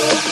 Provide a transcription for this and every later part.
Thank you.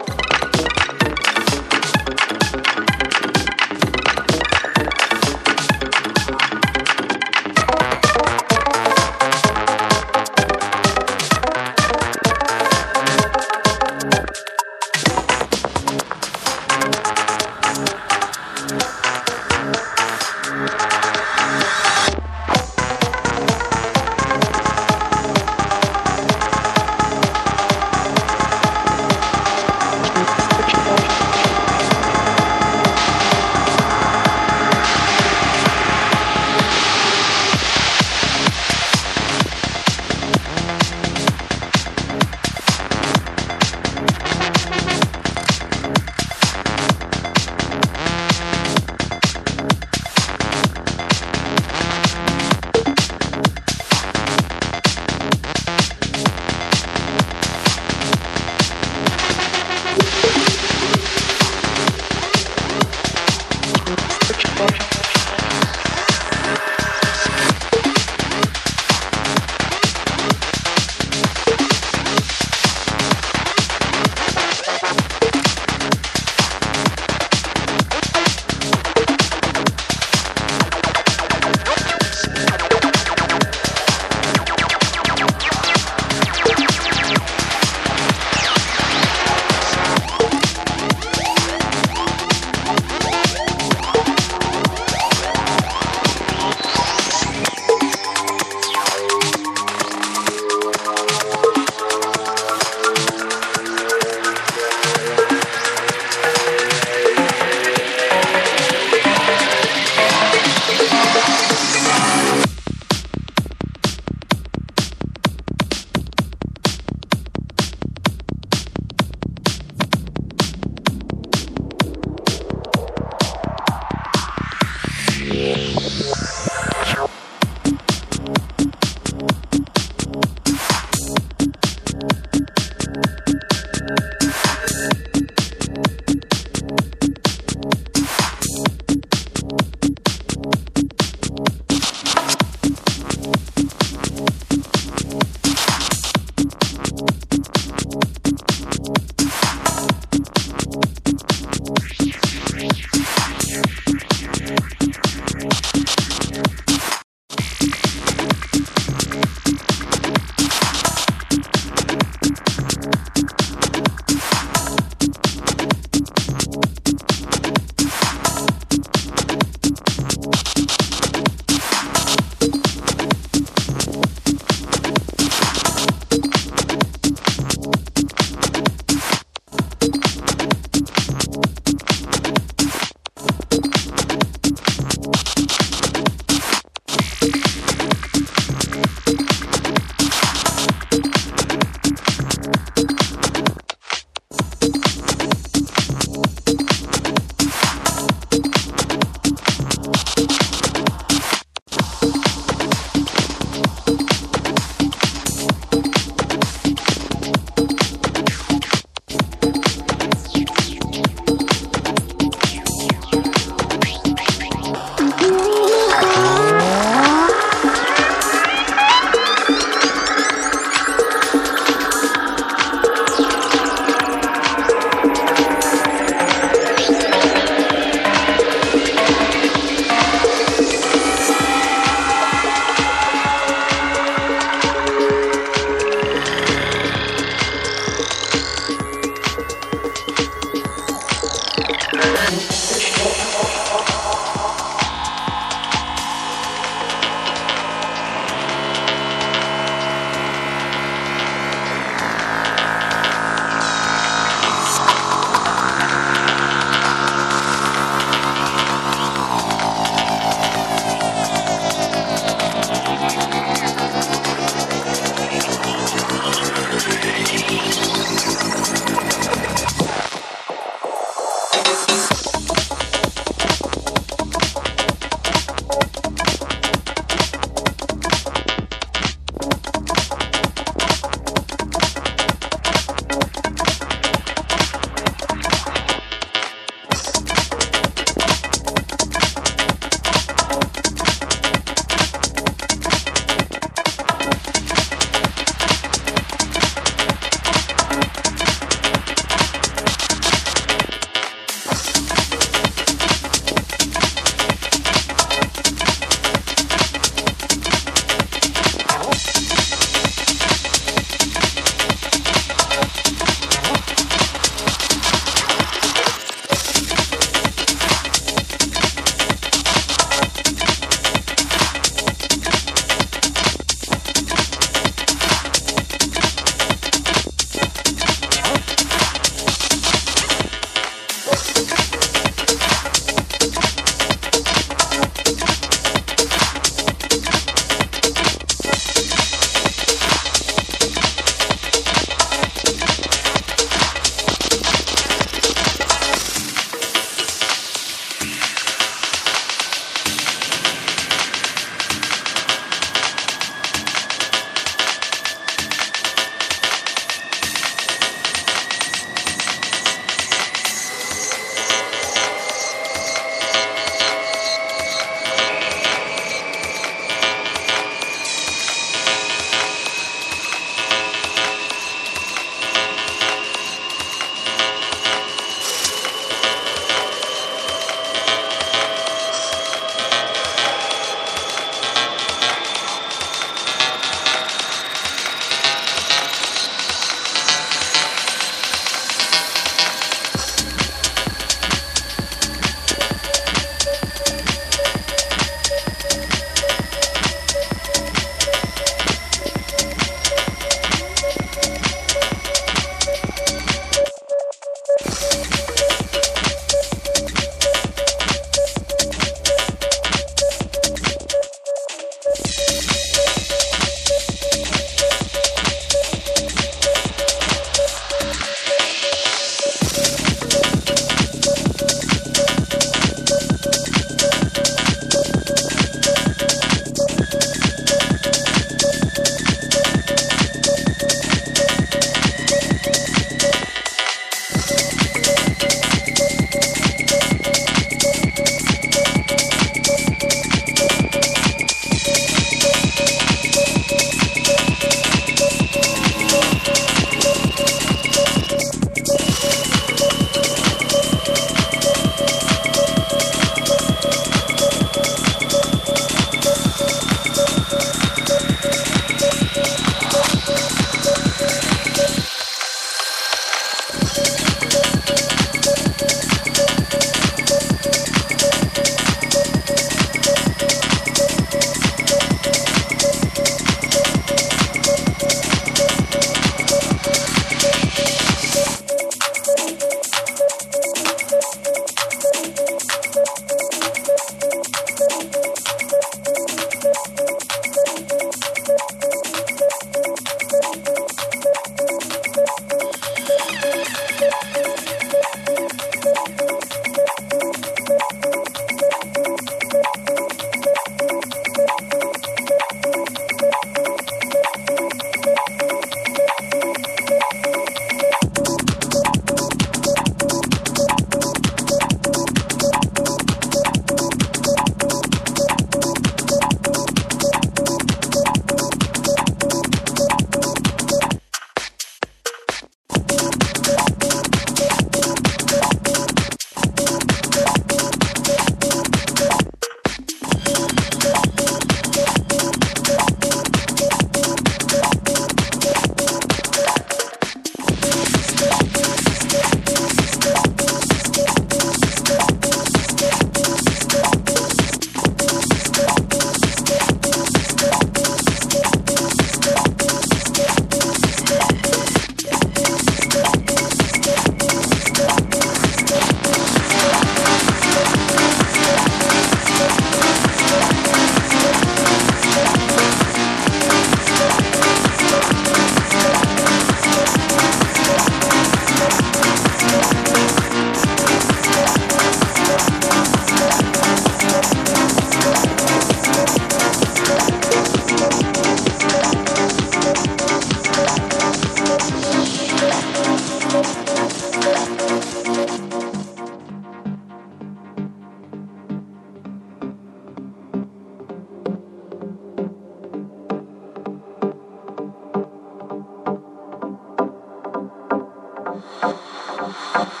you.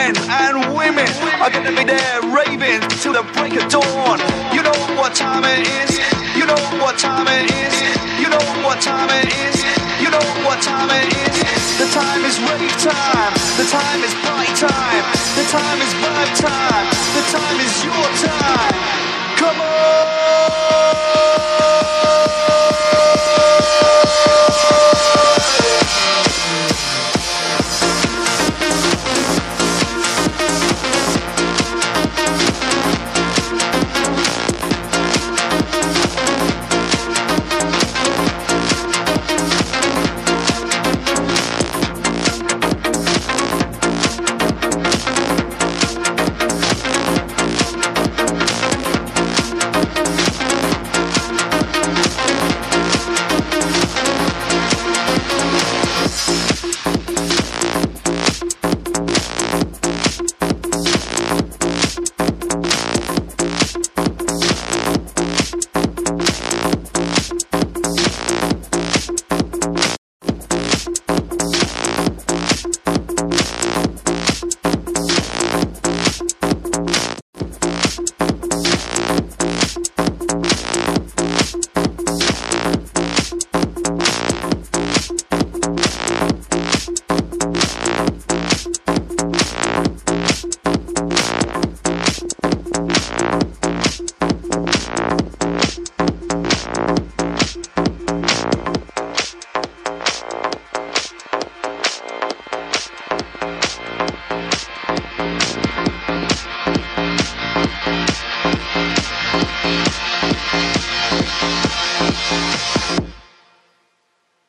men and women are gonna be there raving till the break of dawn. You know what time it is. You know what time it is. You know what time it is. You know what time it is. The time is rave time. The time is party time. The time is vibe time. The time is your time.